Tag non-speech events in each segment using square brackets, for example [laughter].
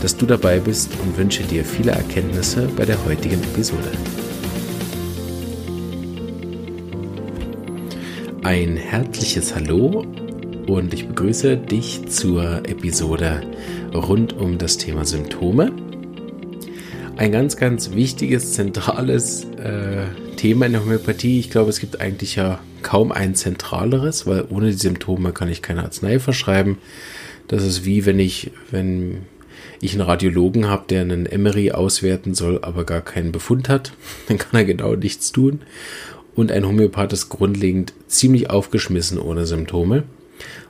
dass du dabei bist und wünsche dir viele Erkenntnisse bei der heutigen Episode. Ein herzliches Hallo und ich begrüße dich zur Episode rund um das Thema Symptome. Ein ganz, ganz wichtiges, zentrales äh, Thema in der Homöopathie. Ich glaube, es gibt eigentlich ja kaum ein zentraleres, weil ohne die Symptome kann ich keine Arznei verschreiben. Das ist wie wenn ich, wenn ich einen Radiologen habe, der einen Emery auswerten soll, aber gar keinen Befund hat, [laughs] dann kann er genau nichts tun. Und ein Homöopath ist grundlegend ziemlich aufgeschmissen ohne Symptome,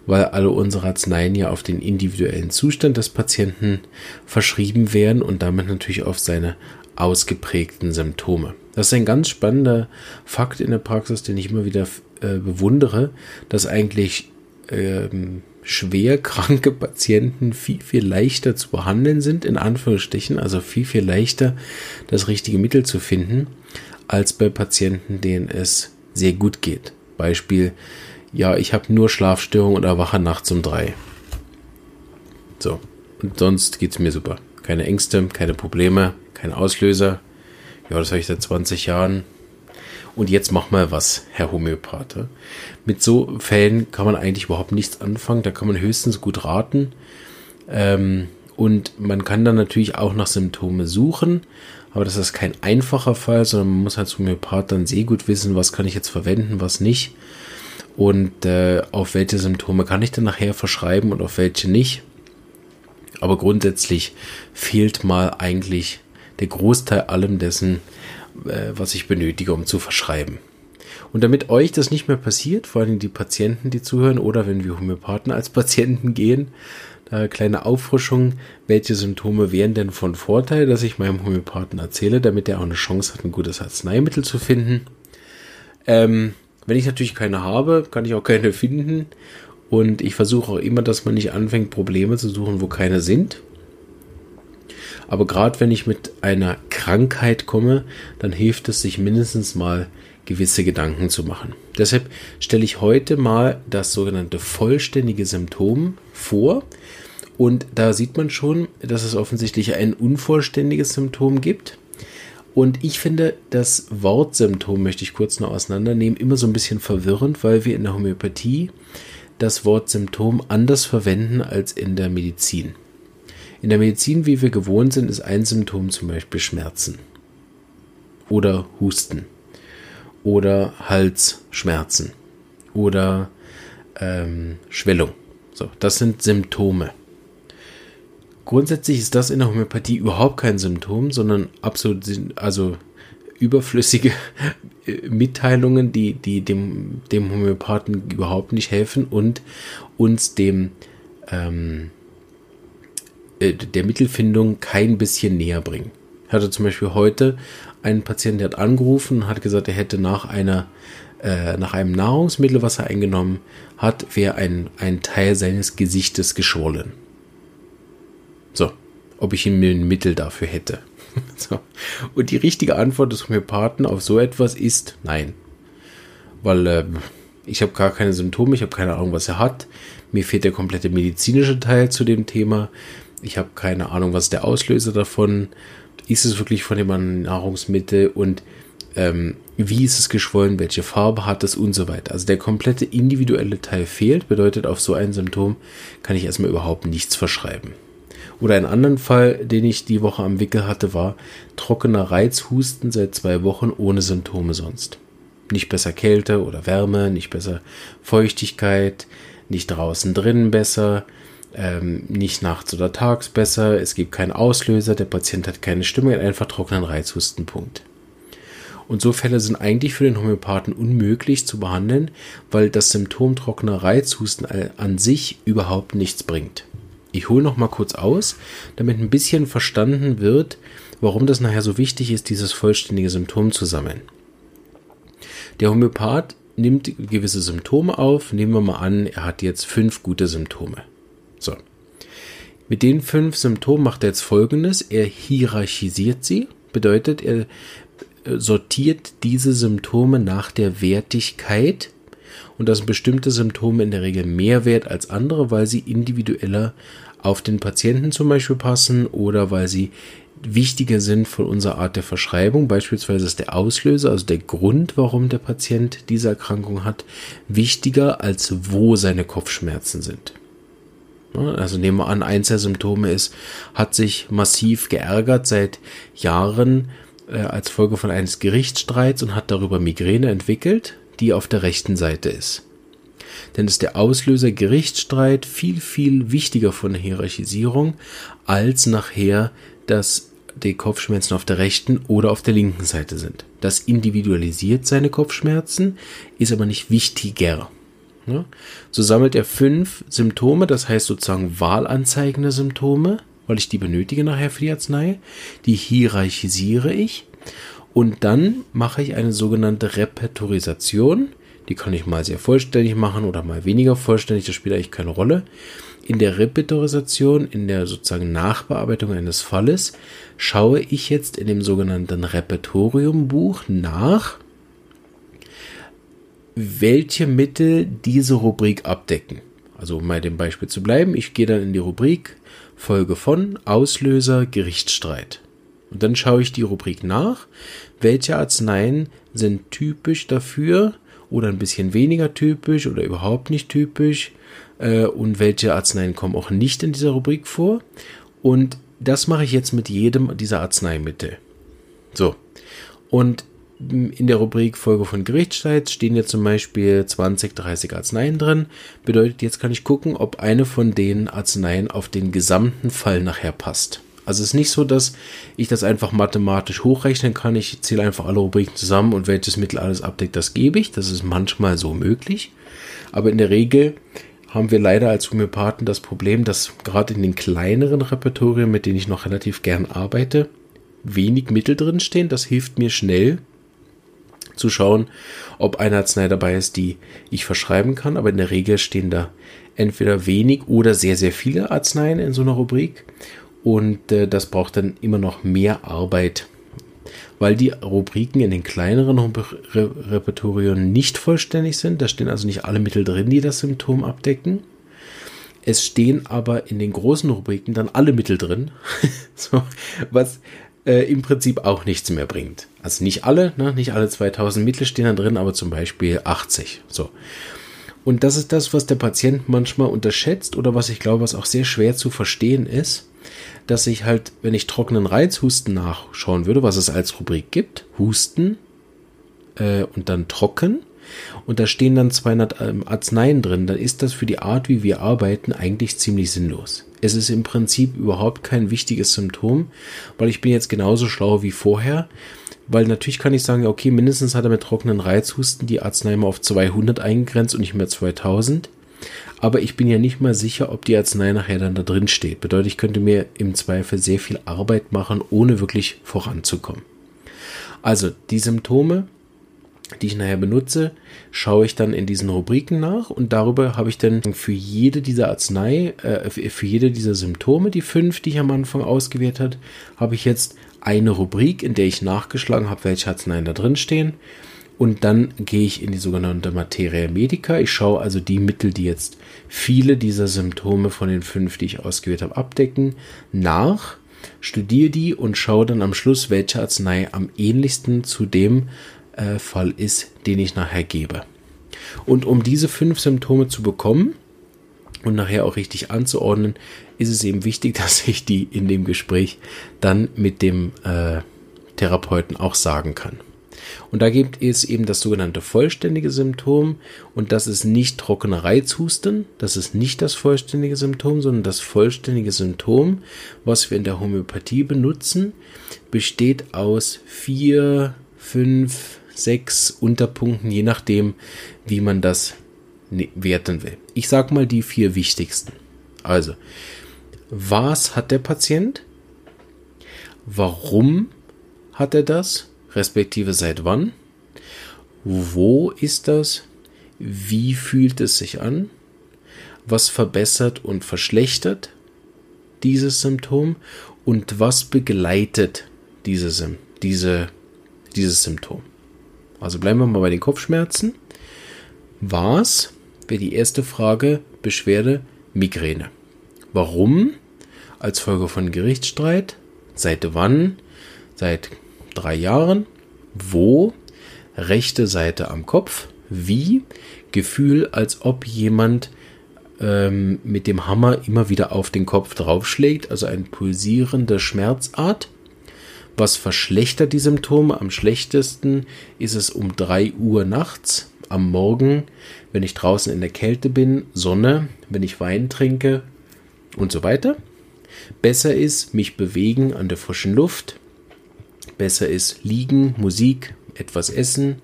weil alle unsere Arzneien ja auf den individuellen Zustand des Patienten verschrieben werden und damit natürlich auf seine ausgeprägten Symptome. Das ist ein ganz spannender Fakt in der Praxis, den ich immer wieder äh, bewundere, dass eigentlich ähm, schwer kranke Patienten viel, viel leichter zu behandeln sind, in Anführungsstrichen, also viel, viel leichter das richtige Mittel zu finden, als bei Patienten, denen es sehr gut geht. Beispiel, ja, ich habe nur Schlafstörungen und erwache nachts um drei. So, und sonst geht es mir super. Keine Ängste, keine Probleme, kein Auslöser. Ja, das habe ich seit 20 Jahren und jetzt mach mal was, Herr Homöopath. Mit so Fällen kann man eigentlich überhaupt nichts anfangen, da kann man höchstens gut raten. Ähm, und man kann dann natürlich auch nach Symptome suchen, aber das ist kein einfacher Fall, sondern man muss als Homöopath dann sehr gut wissen, was kann ich jetzt verwenden, was nicht. Und äh, auf welche Symptome kann ich dann nachher verschreiben und auf welche nicht. Aber grundsätzlich fehlt mal eigentlich der Großteil allem dessen, was ich benötige, um zu verschreiben. Und damit euch das nicht mehr passiert, vor allem die Patienten, die zuhören, oder wenn wir Homöopathen als Patienten gehen, da kleine Auffrischung, welche Symptome wären denn von Vorteil, dass ich meinem Homöopathen erzähle, damit er auch eine Chance hat, ein gutes Arzneimittel zu finden. Ähm, wenn ich natürlich keine habe, kann ich auch keine finden. Und ich versuche auch immer, dass man nicht anfängt, Probleme zu suchen, wo keine sind. Aber gerade wenn ich mit einer Krankheit komme, dann hilft es sich mindestens mal gewisse Gedanken zu machen. Deshalb stelle ich heute mal das sogenannte vollständige Symptom vor. Und da sieht man schon, dass es offensichtlich ein unvollständiges Symptom gibt. Und ich finde, das Wortsymptom möchte ich kurz noch auseinandernehmen, immer so ein bisschen verwirrend, weil wir in der Homöopathie das Wort Symptom anders verwenden als in der Medizin. In der Medizin, wie wir gewohnt sind, ist ein Symptom zum Beispiel Schmerzen oder Husten oder Halsschmerzen oder ähm, Schwellung. So, das sind Symptome. Grundsätzlich ist das in der Homöopathie überhaupt kein Symptom, sondern absolut, also überflüssige [laughs] Mitteilungen, die, die dem, dem Homöopathen überhaupt nicht helfen und uns dem ähm, äh, der Mittelfindung kein bisschen näher bringen. Ich hatte zum Beispiel heute einen Patienten, der hat angerufen und hat gesagt, er hätte nach einer äh, nach einem Nahrungsmittel, was er eingenommen hat, wäre ein, ein Teil seines Gesichtes geschwollen. So, ob ich ihm ein Mittel dafür hätte. [laughs] so. Und die richtige Antwort des Homöopathen auf so etwas ist nein. Weil äh, ich habe gar keine Symptome, ich habe keine Ahnung, was er hat. Mir fehlt der komplette medizinische Teil zu dem Thema. Ich habe keine Ahnung, was der Auslöser davon ist. Es wirklich von dem Nahrungsmittel und ähm, wie ist es geschwollen, welche Farbe hat es und so weiter. Also der komplette individuelle Teil fehlt, bedeutet auf so ein Symptom kann ich erstmal überhaupt nichts verschreiben. Oder ein anderen Fall, den ich die Woche am Wickel hatte, war trockener Reizhusten seit zwei Wochen ohne Symptome sonst. Nicht besser Kälte oder Wärme, nicht besser Feuchtigkeit, nicht draußen drinnen besser, ähm, nicht nachts oder tags besser, es gibt keinen Auslöser, der Patient hat keine Stimme, hat einfach trockenen Reizhustenpunkt. Und so Fälle sind eigentlich für den Homöopathen unmöglich zu behandeln, weil das Symptom trockener Reizhusten an sich überhaupt nichts bringt. Ich hole noch mal kurz aus, damit ein bisschen verstanden wird, warum das nachher so wichtig ist, dieses vollständige Symptom zu sammeln. Der Homöopath nimmt gewisse Symptome auf. Nehmen wir mal an, er hat jetzt fünf gute Symptome. So. Mit den fünf Symptomen macht er jetzt folgendes. Er hierarchisiert sie. Bedeutet, er äh, sortiert diese Symptome nach der Wertigkeit und dass bestimmte Symptome in der Regel mehr wert als andere, weil sie individueller auf den Patienten zum Beispiel passen oder weil sie wichtiger sind von unserer Art der Verschreibung. Beispielsweise ist der Auslöser, also der Grund, warum der Patient diese Erkrankung hat, wichtiger als wo seine Kopfschmerzen sind. Also nehmen wir an, eins der Symptome ist, hat sich massiv geärgert seit Jahren äh, als Folge von eines Gerichtsstreits und hat darüber Migräne entwickelt, die auf der rechten Seite ist. Denn ist der Auslöser Gerichtsstreit viel, viel wichtiger von der Hierarchisierung als nachher das die Kopfschmerzen auf der rechten oder auf der linken Seite sind. Das individualisiert seine Kopfschmerzen, ist aber nicht wichtiger. Ja? So sammelt er fünf Symptome, das heißt sozusagen wahlanzeigende Symptome, weil ich die benötige nachher für die Arznei. Die hierarchisiere ich und dann mache ich eine sogenannte Repertorisation. Die kann ich mal sehr vollständig machen oder mal weniger vollständig, das spielt eigentlich keine Rolle. In der Repertorisation, in der sozusagen Nachbearbeitung eines Falles, schaue ich jetzt in dem sogenannten Repertoriumbuch nach, welche Mittel diese Rubrik abdecken. Also um bei dem Beispiel zu bleiben, ich gehe dann in die Rubrik Folge von Auslöser Gerichtsstreit. Und dann schaue ich die Rubrik nach, welche Arzneien sind typisch dafür oder ein bisschen weniger typisch oder überhaupt nicht typisch äh, und welche Arzneien kommen auch nicht in dieser Rubrik vor. Und das mache ich jetzt mit jedem dieser Arzneimittel. So. Und in der Rubrik Folge von Gerichtsstreit stehen jetzt zum Beispiel 20, 30 Arzneien drin. Bedeutet, jetzt kann ich gucken, ob eine von den Arzneien auf den gesamten Fall nachher passt. Also es ist nicht so, dass ich das einfach mathematisch hochrechnen kann. Ich zähle einfach alle Rubriken zusammen und welches Mittel alles abdeckt, das gebe ich. Das ist manchmal so möglich. Aber in der Regel haben wir leider als Homöopathen das Problem, dass gerade in den kleineren Repertorien, mit denen ich noch relativ gern arbeite, wenig Mittel drin stehen. Das hilft mir schnell zu schauen, ob eine Arznei dabei ist, die ich verschreiben kann. Aber in der Regel stehen da entweder wenig oder sehr, sehr viele Arzneien in so einer Rubrik. Und äh, das braucht dann immer noch mehr Arbeit, weil die Rubriken in den kleineren Re Repertorien nicht vollständig sind. Da stehen also nicht alle Mittel drin, die das Symptom abdecken. Es stehen aber in den großen Rubriken dann alle Mittel drin, [laughs] so, was äh, im Prinzip auch nichts mehr bringt. Also nicht alle, ne, nicht alle 2000 Mittel stehen da drin, aber zum Beispiel 80. So. Und das ist das, was der Patient manchmal unterschätzt oder was ich glaube, was auch sehr schwer zu verstehen ist dass ich halt, wenn ich trockenen Reizhusten nachschauen würde, was es als Rubrik gibt, Husten äh, und dann trocken, und da stehen dann 200 ähm, Arzneien drin, dann ist das für die Art, wie wir arbeiten, eigentlich ziemlich sinnlos. Es ist im Prinzip überhaupt kein wichtiges Symptom, weil ich bin jetzt genauso schlau wie vorher, weil natürlich kann ich sagen, okay, mindestens hat er mit trockenen Reizhusten die Arznei mal auf 200 eingegrenzt und nicht mehr 2000 aber ich bin ja nicht mal sicher, ob die Arznei nachher dann da drin steht. Bedeutet, ich könnte mir im Zweifel sehr viel Arbeit machen, ohne wirklich voranzukommen. Also die Symptome, die ich nachher benutze, schaue ich dann in diesen Rubriken nach und darüber habe ich dann für jede dieser Arznei, äh, für jede dieser Symptome, die fünf, die ich am Anfang ausgewählt habe, habe ich jetzt eine Rubrik, in der ich nachgeschlagen habe, welche Arzneien da drin stehen und dann gehe ich in die sogenannte Materia Medica. Ich schaue also die Mittel, die jetzt viele dieser Symptome von den fünf, die ich ausgewählt habe, abdecken, nach, studiere die und schaue dann am Schluss, welche Arznei am ähnlichsten zu dem äh, Fall ist, den ich nachher gebe. Und um diese fünf Symptome zu bekommen und nachher auch richtig anzuordnen, ist es eben wichtig, [laughs] dass ich die in dem Gespräch dann mit dem äh, Therapeuten auch sagen kann. Und da gibt es eben das sogenannte vollständige Symptom und das ist nicht trockener Reizhusten, das ist nicht das vollständige Symptom, sondern das vollständige Symptom, was wir in der Homöopathie benutzen, besteht aus vier, fünf, sechs Unterpunkten, je nachdem, wie man das ne, werten will. Ich sage mal die vier wichtigsten. Also, was hat der Patient? warum hat er das, respektive seit wann, wo ist das, wie fühlt es sich an, was verbessert und verschlechtert dieses Symptom und was begleitet diese, diese, dieses Symptom. Also bleiben wir mal bei den Kopfschmerzen. Was wäre die erste Frage Beschwerde Migräne. Warum? Als Folge von Gerichtsstreit. Seit wann? Seit drei Jahren. Wo? Rechte Seite am Kopf. Wie? Gefühl, als ob jemand ähm, mit dem Hammer immer wieder auf den Kopf draufschlägt, also ein pulsierende Schmerzart. Was verschlechtert die Symptome? Am schlechtesten ist es um 3 Uhr nachts, am Morgen, wenn ich draußen in der Kälte bin, Sonne, wenn ich Wein trinke und so weiter. Besser ist mich bewegen an der frischen Luft. Besser ist liegen, Musik, etwas essen.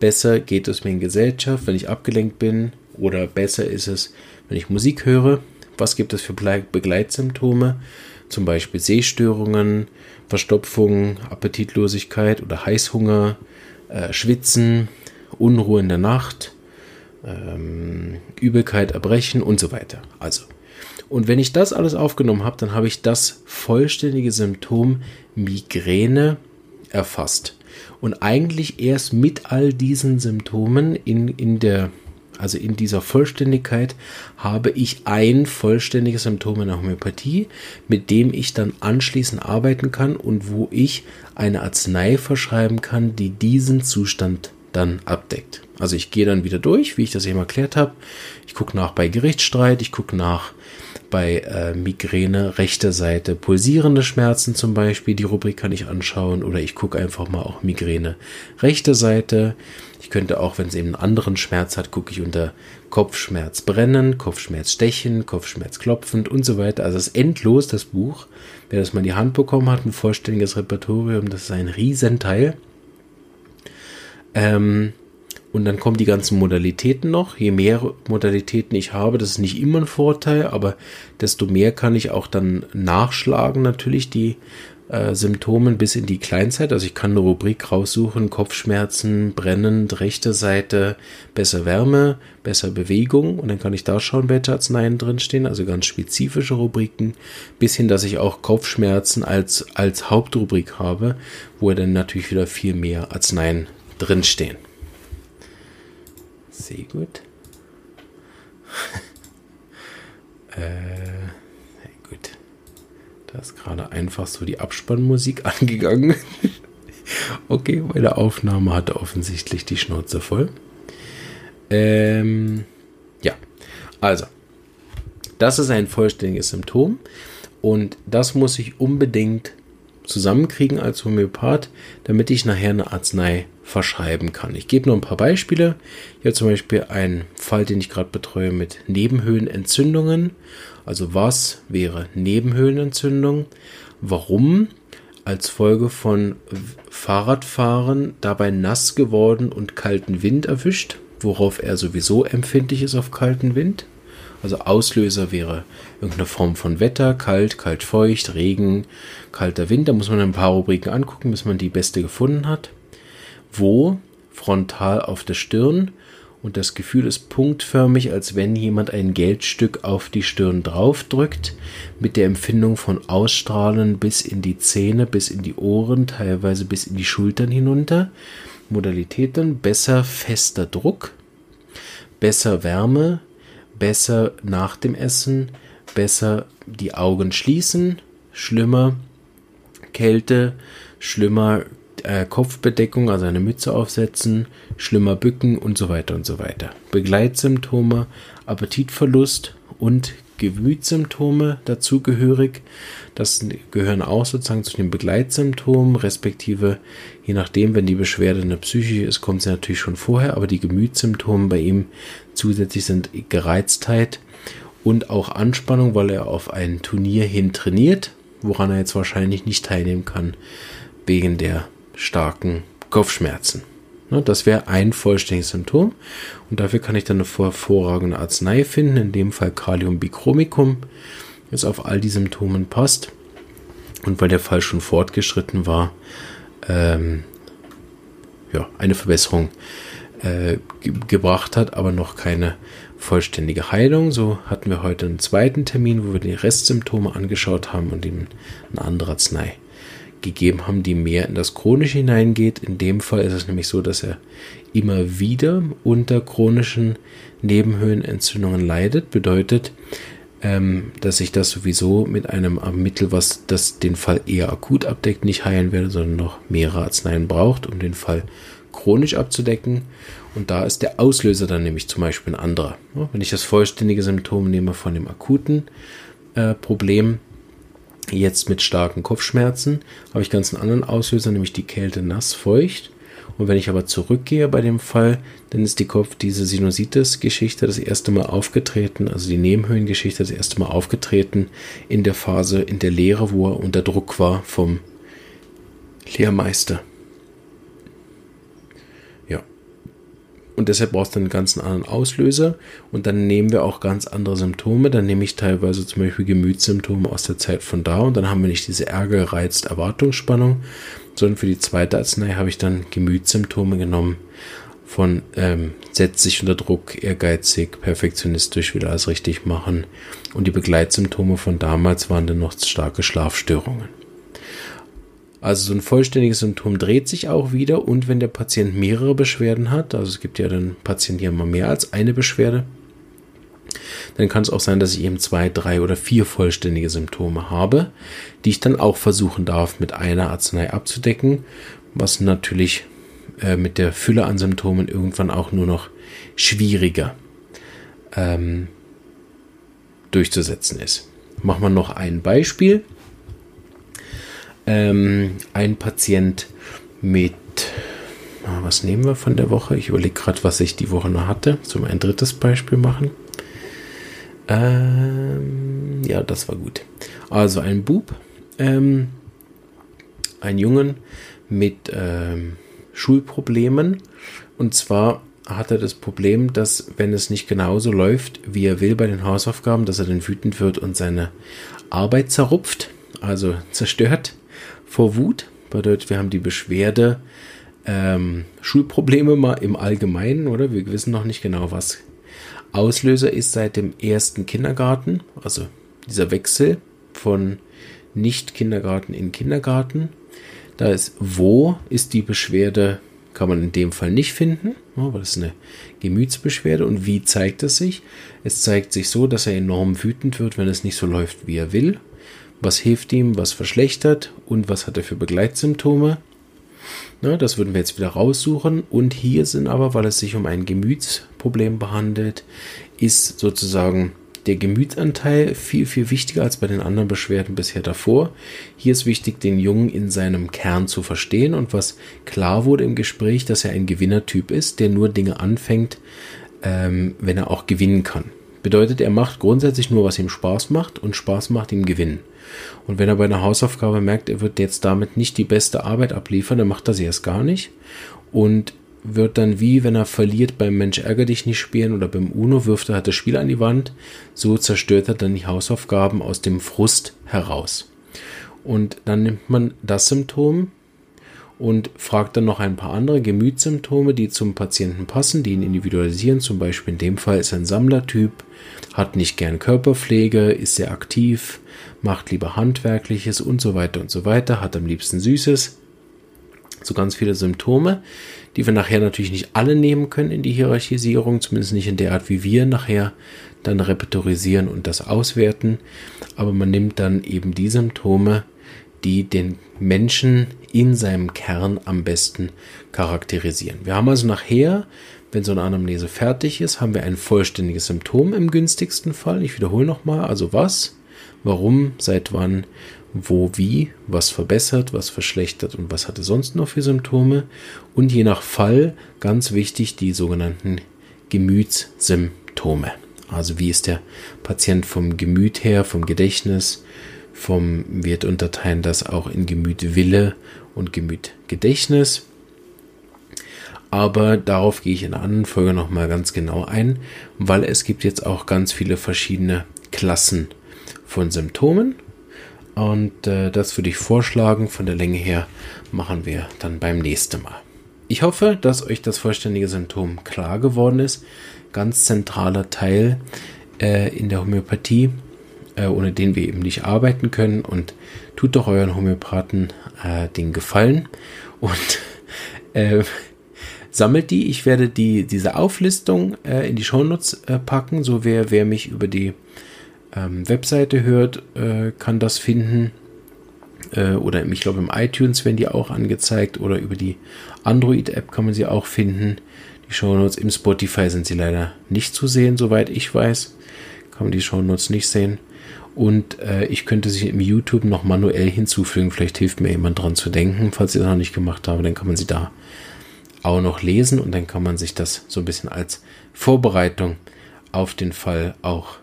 Besser geht es mir in Gesellschaft, wenn ich abgelenkt bin. Oder besser ist es, wenn ich Musik höre. Was gibt es für Begleitsymptome? Zum Beispiel Sehstörungen, Verstopfung, Appetitlosigkeit oder Heißhunger, äh, Schwitzen, Unruhe in der Nacht, ähm, Übelkeit, Erbrechen und so weiter. Also, und wenn ich das alles aufgenommen habe, dann habe ich das vollständige Symptom Migräne erfasst. Und eigentlich erst mit all diesen Symptomen in, in der also in dieser Vollständigkeit habe ich ein vollständiges Symptom in der Homöopathie, mit dem ich dann anschließend arbeiten kann und wo ich eine Arznei verschreiben kann, die diesen Zustand dann abdeckt. Also ich gehe dann wieder durch, wie ich das eben erklärt habe. Ich gucke nach bei Gerichtsstreit, ich gucke nach bei äh, Migräne rechter Seite pulsierende Schmerzen zum Beispiel. Die Rubrik kann ich anschauen oder ich gucke einfach mal auch Migräne rechte Seite. Ich könnte auch, wenn es eben einen anderen Schmerz hat, gucke ich unter Kopfschmerz brennen, Kopfschmerz stechen, Kopfschmerz klopfend und so weiter. Also es ist endlos, das Buch. Wer das mal in die Hand bekommen hat, ein vollständiges Repertorium, das ist ein Riesenteil. Ähm, und dann kommen die ganzen Modalitäten noch. Je mehr Modalitäten ich habe, das ist nicht immer ein Vorteil, aber desto mehr kann ich auch dann nachschlagen, natürlich die äh, Symptomen bis in die Kleinzeit. Also ich kann eine Rubrik raussuchen, Kopfschmerzen, brennend, rechte Seite, besser Wärme, besser Bewegung und dann kann ich da schauen, welche Arzneien drinstehen, also ganz spezifische Rubriken, bis hin, dass ich auch Kopfschmerzen als, als Hauptrubrik habe, wo dann natürlich wieder viel mehr Arzneien drinstehen. Sehr gut. [laughs] äh, gut. Da ist gerade einfach so die Abspannmusik [laughs] angegangen. okay, meine Aufnahme hatte offensichtlich die Schnauze voll. Ähm, ja, also, das ist ein vollständiges Symptom und das muss ich unbedingt zusammenkriegen als Homöopath, damit ich nachher eine Arznei verschreiben kann. Ich gebe nur ein paar Beispiele. Hier zum Beispiel ein Fall, den ich gerade betreue mit Nebenhöhlenentzündungen. Also was wäre Nebenhöhlenentzündung? Warum? Als Folge von Fahrradfahren dabei nass geworden und kalten Wind erwischt, worauf er sowieso empfindlich ist auf kalten Wind. Also Auslöser wäre irgendeine Form von Wetter, kalt, kalt, feucht, Regen, kalter Wind. Da muss man ein paar Rubriken angucken, bis man die beste gefunden hat. Wo? Frontal auf der Stirn. Und das Gefühl ist punktförmig, als wenn jemand ein Geldstück auf die Stirn draufdrückt, mit der Empfindung von Ausstrahlen bis in die Zähne, bis in die Ohren, teilweise bis in die Schultern hinunter. Modalitäten besser fester Druck, besser Wärme, besser nach dem Essen, besser die Augen schließen, schlimmer Kälte, schlimmer äh, Kopfbedeckung, also eine Mütze aufsetzen, schlimmer Bücken und so weiter und so weiter. Begleitsymptome, Appetitverlust und Gemütssymptome dazugehörig. Das gehören auch sozusagen zu den Begleitsymptomen, respektive je nachdem, wenn die Beschwerde eine psychische ist, kommt sie natürlich schon vorher, aber die Gemütssymptome bei ihm zusätzlich sind Gereiztheit und auch Anspannung, weil er auf ein Turnier hin trainiert, woran er jetzt wahrscheinlich nicht teilnehmen kann, wegen der starken Kopfschmerzen. Ne, das wäre ein vollständiges Symptom. Und dafür kann ich dann eine hervorragende Arznei finden, in dem Fall Kalium bichromicum, das auf all die Symptomen passt. und weil der Fall schon fortgeschritten war, ähm, ja, eine Verbesserung äh, ge gebracht hat, aber noch keine vollständige Heilung. So hatten wir heute einen zweiten Termin, wo wir die Restsymptome angeschaut haben und ihm eine andere Arznei gegeben haben, die mehr in das Chronische hineingeht. In dem Fall ist es nämlich so, dass er immer wieder unter chronischen Nebenhöhlenentzündungen leidet. Bedeutet, ähm, dass ich das sowieso mit einem Mittel, was das den Fall eher akut abdeckt, nicht heilen werde, sondern noch mehrere Arzneien braucht, um den Fall chronisch abzudecken. Und da ist der Auslöser dann nämlich zum Beispiel ein anderer. Wenn ich das vollständige Symptom nehme von dem akuten äh, Problem, jetzt mit starken Kopfschmerzen, habe ich ganz einen anderen Auslöser, nämlich die Kälte nass feucht. Und wenn ich aber zurückgehe bei dem Fall, dann ist die Kopf, diese Sinusitis-Geschichte das erste Mal aufgetreten, also die Nebenhöhlengeschichte das erste Mal aufgetreten in der Phase, in der Lehre, wo er unter Druck war vom Lehrmeister. Und deshalb brauchst du einen ganz anderen Auslöser. Und dann nehmen wir auch ganz andere Symptome. Dann nehme ich teilweise zum Beispiel Gemütssymptome aus der Zeit von da. Und dann haben wir nicht diese Ärger, Reizt, Erwartungsspannung, sondern für die zweite Arznei habe ich dann Gemütssymptome genommen von ähm, setzt sich unter Druck, ehrgeizig, perfektionistisch, will alles richtig machen. Und die Begleitsymptome von damals waren dann noch starke Schlafstörungen. Also so ein vollständiges Symptom dreht sich auch wieder und wenn der Patient mehrere Beschwerden hat, also es gibt ja dann Patienten, die haben mal mehr als eine Beschwerde, dann kann es auch sein, dass ich eben zwei, drei oder vier vollständige Symptome habe, die ich dann auch versuchen darf, mit einer Arznei abzudecken, was natürlich äh, mit der Fülle an Symptomen irgendwann auch nur noch schwieriger ähm, durchzusetzen ist. Machen wir noch ein Beispiel. Ähm, ein Patient mit, ah, was nehmen wir von der Woche? Ich überlege gerade, was ich die Woche noch hatte. Zum ein drittes Beispiel machen. Ähm, ja, das war gut. Also ein Bub, ähm, ein Jungen mit ähm, Schulproblemen. Und zwar hat er das Problem, dass wenn es nicht genauso läuft, wie er will bei den Hausaufgaben, dass er dann wütend wird und seine Arbeit zerrupft, also zerstört vor Wut. Bedeutet, wir haben die Beschwerde ähm, Schulprobleme mal im Allgemeinen, oder? Wir wissen noch nicht genau, was Auslöser ist seit dem ersten Kindergarten, also dieser Wechsel von Nicht-Kindergarten in Kindergarten. Da ist, wo ist die Beschwerde, kann man in dem Fall nicht finden, aber das ist eine Gemütsbeschwerde. Und wie zeigt es sich? Es zeigt sich so, dass er enorm wütend wird, wenn es nicht so läuft, wie er will. Was hilft ihm, was verschlechtert und was hat er für Begleitsymptome? Ne, das würden wir jetzt wieder raussuchen. Und hier sind aber, weil es sich um ein Gemütsproblem behandelt, ist sozusagen der Gemütsanteil viel, viel wichtiger als bei den anderen Beschwerden bisher davor. Hier ist wichtig, den Jungen in seinem Kern zu verstehen und was klar wurde im Gespräch, dass er ein Gewinnertyp ist, der nur Dinge anfängt, ähm, wenn er auch gewinnen kann. Bedeutet, er macht grundsätzlich nur, was ihm Spaß macht und Spaß macht ihm Gewinnen. Und wenn er bei einer Hausaufgabe merkt, er wird jetzt damit nicht die beste Arbeit abliefern, dann macht er sie erst gar nicht und wird dann wie, wenn er verliert beim Mensch ärger dich nicht spielen oder beim Uno wirft er halt das Spiel an die Wand, so zerstört er dann die Hausaufgaben aus dem Frust heraus. Und dann nimmt man das Symptom und fragt dann noch ein paar andere Gemütssymptome, die zum Patienten passen, die ihn individualisieren. Zum Beispiel in dem Fall ist er ein Sammlertyp, hat nicht gern Körperpflege, ist sehr aktiv, macht lieber Handwerkliches und so weiter und so weiter, hat am liebsten Süßes. So ganz viele Symptome, die wir nachher natürlich nicht alle nehmen können in die Hierarchisierung, zumindest nicht in der Art, wie wir nachher dann repertorisieren und das auswerten. Aber man nimmt dann eben die Symptome, die den Menschen in seinem Kern am besten charakterisieren. Wir haben also nachher, wenn so eine Anamnese fertig ist, haben wir ein vollständiges Symptom im günstigsten Fall. Ich wiederhole nochmal, also was, warum, seit wann, wo, wie, was verbessert, was verschlechtert und was hatte sonst noch für Symptome. Und je nach Fall, ganz wichtig, die sogenannten Gemütssymptome. Also wie ist der Patient vom Gemüt her, vom Gedächtnis, vom wird unterteilen das auch in Gemüt Wille und Gemüt Gedächtnis. Aber darauf gehe ich in einer anderen Folge nochmal ganz genau ein, weil es gibt jetzt auch ganz viele verschiedene Klassen von Symptomen. Und äh, das würde ich vorschlagen. Von der Länge her machen wir dann beim nächsten Mal. Ich hoffe, dass euch das vollständige Symptom klar geworden ist. Ganz zentraler Teil äh, in der Homöopathie, äh, ohne den wir eben nicht arbeiten können. Und tut doch euren Homöopathen äh, den Gefallen und [laughs] äh, sammelt die. Ich werde die, diese Auflistung äh, in die Shownotes äh, packen. So wer, wer mich über die ähm, Webseite hört, äh, kann das finden. Oder ich glaube im iTunes werden die auch angezeigt oder über die Android-App kann man sie auch finden. Die Shownotes im Spotify sind sie leider nicht zu sehen, soweit ich weiß. Kann man die Shownotes nicht sehen. Und äh, ich könnte sie im YouTube noch manuell hinzufügen. Vielleicht hilft mir jemand dran zu denken. Falls ich das noch nicht gemacht habe, dann kann man sie da auch noch lesen und dann kann man sich das so ein bisschen als Vorbereitung auf den Fall auch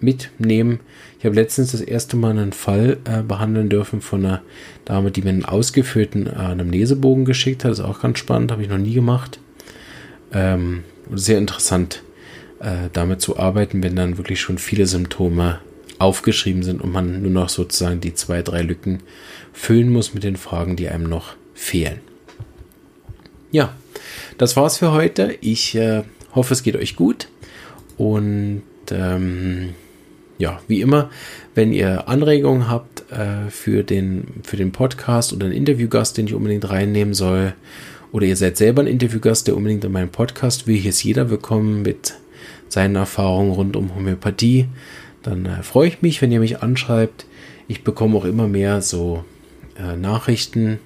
mitnehmen. Ich habe letztens das erste Mal einen Fall äh, behandeln dürfen von einer Dame, die mir einen ausgeführten äh, Anamnesebogen geschickt hat. Das ist auch ganz spannend, habe ich noch nie gemacht. Ähm, sehr interessant, äh, damit zu arbeiten, wenn dann wirklich schon viele Symptome aufgeschrieben sind und man nur noch sozusagen die zwei, drei Lücken füllen muss mit den Fragen, die einem noch fehlen. Ja, das war's für heute. Ich äh, hoffe, es geht euch gut und ähm, ja, wie immer, wenn ihr Anregungen habt äh, für, den, für den Podcast oder einen Interviewgast, den ich unbedingt reinnehmen soll, oder ihr seid selber ein Interviewgast, der unbedingt in meinen Podcast will, hier ist jeder willkommen mit seinen Erfahrungen rund um Homöopathie, dann äh, freue ich mich, wenn ihr mich anschreibt. Ich bekomme auch immer mehr so äh, Nachrichten,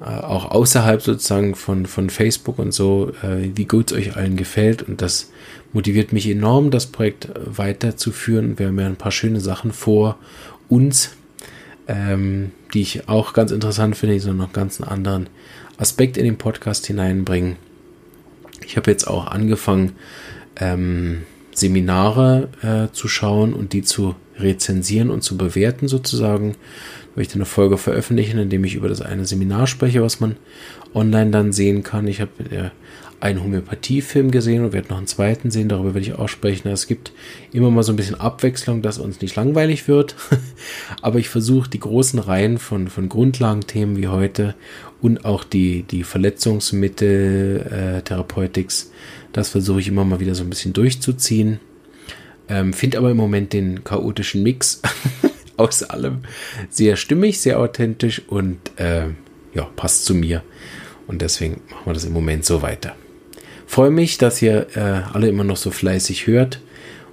äh, auch außerhalb sozusagen von, von Facebook und so, äh, wie gut es euch allen gefällt. Und das motiviert mich enorm, das Projekt weiterzuführen. Wir haben ja ein paar schöne Sachen vor uns, ähm, die ich auch ganz interessant finde, die so noch ganz einen anderen Aspekt in den Podcast hineinbringen. Ich habe jetzt auch angefangen, ähm, Seminare äh, zu schauen und die zu rezensieren und zu bewerten sozusagen. Da ich dann eine Folge veröffentlichen, in dem ich über das eine Seminar spreche, was man online dann sehen kann. Ich habe äh, einen Homöopathiefilm gesehen und werde noch einen zweiten sehen, darüber werde ich auch sprechen. Es gibt immer mal so ein bisschen Abwechslung, dass uns nicht langweilig wird, [laughs] aber ich versuche die großen Reihen von, von Grundlagenthemen wie heute und auch die, die Verletzungsmittel, äh, Therapeutics, das versuche ich immer mal wieder so ein bisschen durchzuziehen. Ähm, Finde aber im Moment den chaotischen Mix [laughs] aus allem sehr stimmig, sehr authentisch und äh, ja, passt zu mir. Und deswegen machen wir das im Moment so weiter. Freue mich, dass ihr äh, alle immer noch so fleißig hört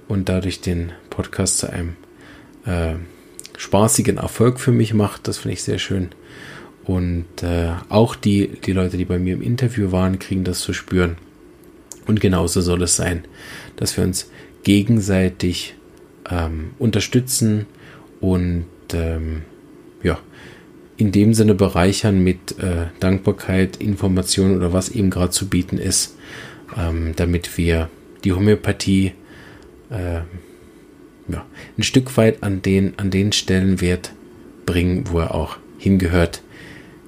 und dadurch den Podcast zu einem äh, spaßigen Erfolg für mich macht. Das finde ich sehr schön. Und äh, auch die, die Leute, die bei mir im Interview waren, kriegen das zu spüren. Und genauso soll es sein, dass wir uns gegenseitig ähm, unterstützen und ähm, ja, in dem Sinne bereichern mit äh, Dankbarkeit, Information oder was eben gerade zu bieten ist, ähm, damit wir die Homöopathie äh, ja, ein Stück weit an den, an den Stellenwert bringen, wo er auch hingehört,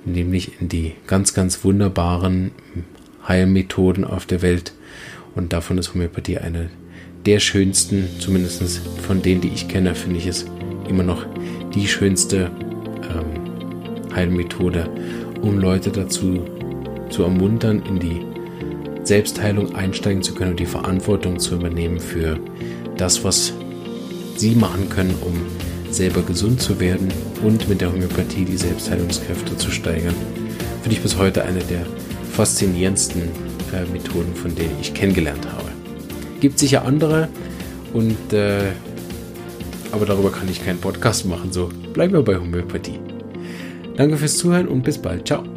nämlich in die ganz, ganz wunderbaren Heilmethoden auf der Welt. Und davon ist Homöopathie eine der schönsten, zumindest von denen, die ich kenne, finde ich es immer noch die schönste ähm, Heilmethode, um Leute dazu zu ermuntern, in die Selbstheilung einsteigen zu können und die Verantwortung zu übernehmen für das, was sie machen können, um selber gesund zu werden und mit der Homöopathie die Selbstheilungskräfte zu steigern. Finde ich bis heute eine der faszinierendsten äh, Methoden, von denen ich kennengelernt habe. Gibt sicher andere und äh, aber darüber kann ich keinen Podcast machen. So bleiben wir bei Homöopathie. Danke fürs Zuhören und bis bald. Ciao.